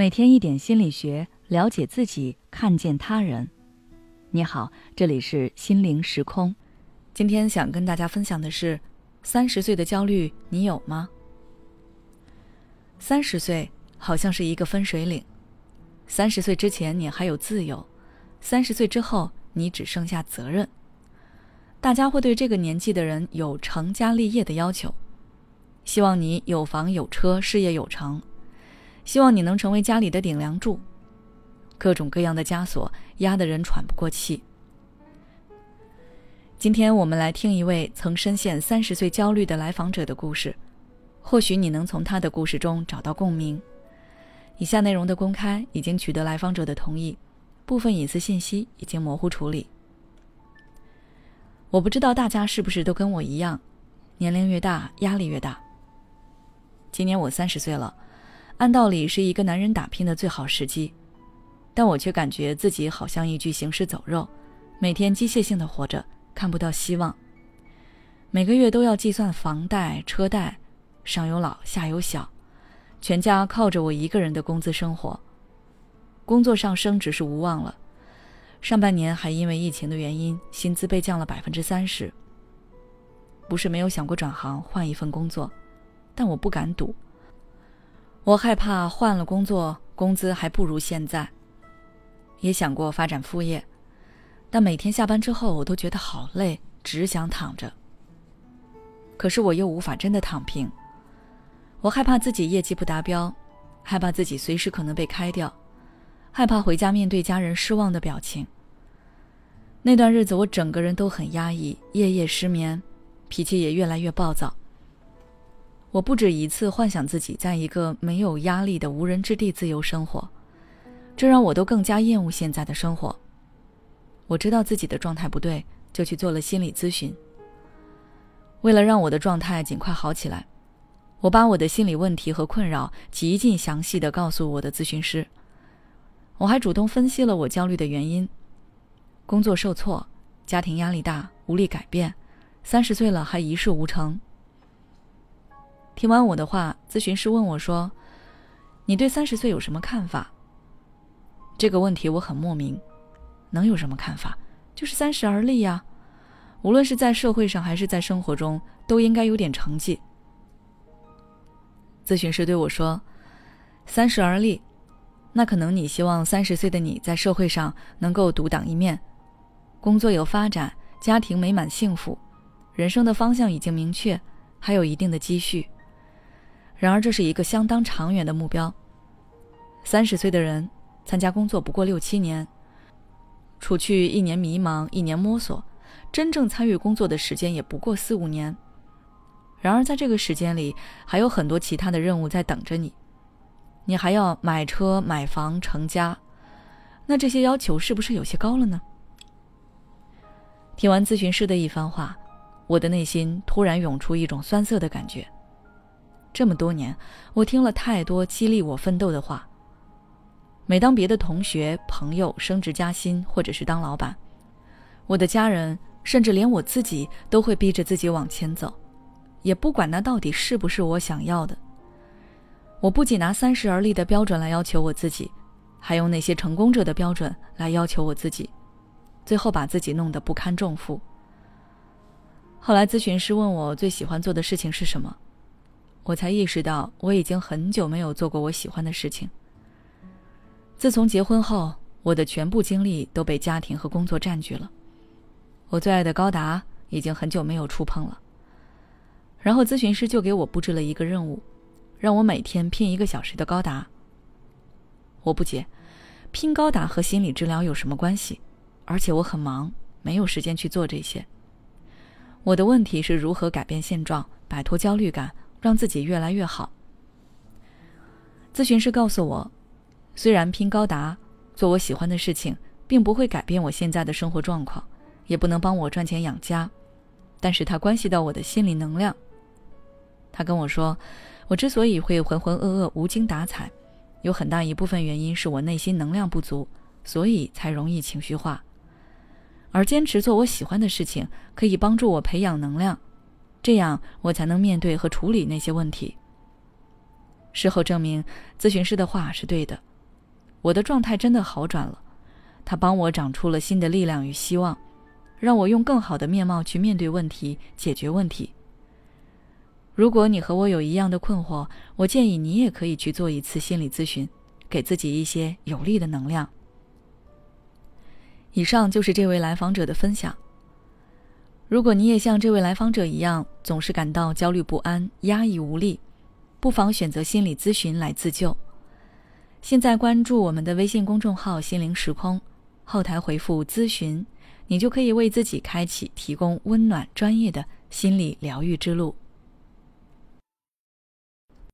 每天一点心理学，了解自己，看见他人。你好，这里是心灵时空。今天想跟大家分享的是：三十岁的焦虑，你有吗？三十岁好像是一个分水岭，三十岁之前你还有自由，三十岁之后你只剩下责任。大家会对这个年纪的人有成家立业的要求，希望你有房有车，事业有成。希望你能成为家里的顶梁柱，各种各样的枷锁压得人喘不过气。今天我们来听一位曾深陷三十岁焦虑的来访者的故事，或许你能从他的故事中找到共鸣。以下内容的公开已经取得来访者的同意，部分隐私信息已经模糊处理。我不知道大家是不是都跟我一样，年龄越大压力越大。今年我三十岁了。按道理是一个男人打拼的最好时机，但我却感觉自己好像一具行尸走肉，每天机械性的活着，看不到希望。每个月都要计算房贷、车贷，上有老下有小，全家靠着我一个人的工资生活。工作上升职是无望了，上半年还因为疫情的原因，薪资被降了百分之三十。不是没有想过转行换一份工作，但我不敢赌。我害怕换了工作，工资还不如现在。也想过发展副业，但每天下班之后，我都觉得好累，只想躺着。可是我又无法真的躺平。我害怕自己业绩不达标，害怕自己随时可能被开掉，害怕回家面对家人失望的表情。那段日子，我整个人都很压抑，夜夜失眠，脾气也越来越暴躁。我不止一次幻想自己在一个没有压力的无人之地自由生活，这让我都更加厌恶现在的生活。我知道自己的状态不对，就去做了心理咨询。为了让我的状态尽快好起来，我把我的心理问题和困扰极尽详细的告诉我的咨询师。我还主动分析了我焦虑的原因：工作受挫，家庭压力大，无力改变，三十岁了还一事无成。听完我的话，咨询师问我说：“你对三十岁有什么看法？”这个问题我很莫名，能有什么看法？就是三十而立呀，无论是在社会上还是在生活中，都应该有点成绩。咨询师对我说：“三十而立，那可能你希望三十岁的你在社会上能够独当一面，工作有发展，家庭美满幸福，人生的方向已经明确，还有一定的积蓄。”然而，这是一个相当长远的目标。三十岁的人参加工作不过六七年，除去一年迷茫、一年摸索，真正参与工作的时间也不过四五年。然而，在这个时间里，还有很多其他的任务在等着你。你还要买车、买房、成家，那这些要求是不是有些高了呢？听完咨询师的一番话，我的内心突然涌出一种酸涩的感觉。这么多年，我听了太多激励我奋斗的话。每当别的同学、朋友升职加薪，或者是当老板，我的家人，甚至连我自己，都会逼着自己往前走，也不管那到底是不是我想要的。我不仅拿三十而立的标准来要求我自己，还用那些成功者的标准来要求我自己，最后把自己弄得不堪重负。后来咨询师问我最喜欢做的事情是什么？我才意识到，我已经很久没有做过我喜欢的事情。自从结婚后，我的全部精力都被家庭和工作占据了。我最爱的高达已经很久没有触碰了。然后咨询师就给我布置了一个任务，让我每天拼一个小时的高达。我不解，拼高达和心理治疗有什么关系？而且我很忙，没有时间去做这些。我的问题是如何改变现状，摆脱焦虑感。让自己越来越好。咨询师告诉我，虽然拼高达、做我喜欢的事情，并不会改变我现在的生活状况，也不能帮我赚钱养家，但是它关系到我的心理能量。他跟我说，我之所以会浑浑噩噩、无精打采，有很大一部分原因是我内心能量不足，所以才容易情绪化。而坚持做我喜欢的事情，可以帮助我培养能量。这样我才能面对和处理那些问题。事后证明，咨询师的话是对的，我的状态真的好转了，他帮我长出了新的力量与希望，让我用更好的面貌去面对问题、解决问题。如果你和我有一样的困惑，我建议你也可以去做一次心理咨询，给自己一些有力的能量。以上就是这位来访者的分享。如果你也像这位来访者一样，总是感到焦虑不安、压抑无力，不妨选择心理咨询来自救。现在关注我们的微信公众号“心灵时空”，后台回复“咨询”，你就可以为自己开启提供温暖、专业的心理疗愈之路。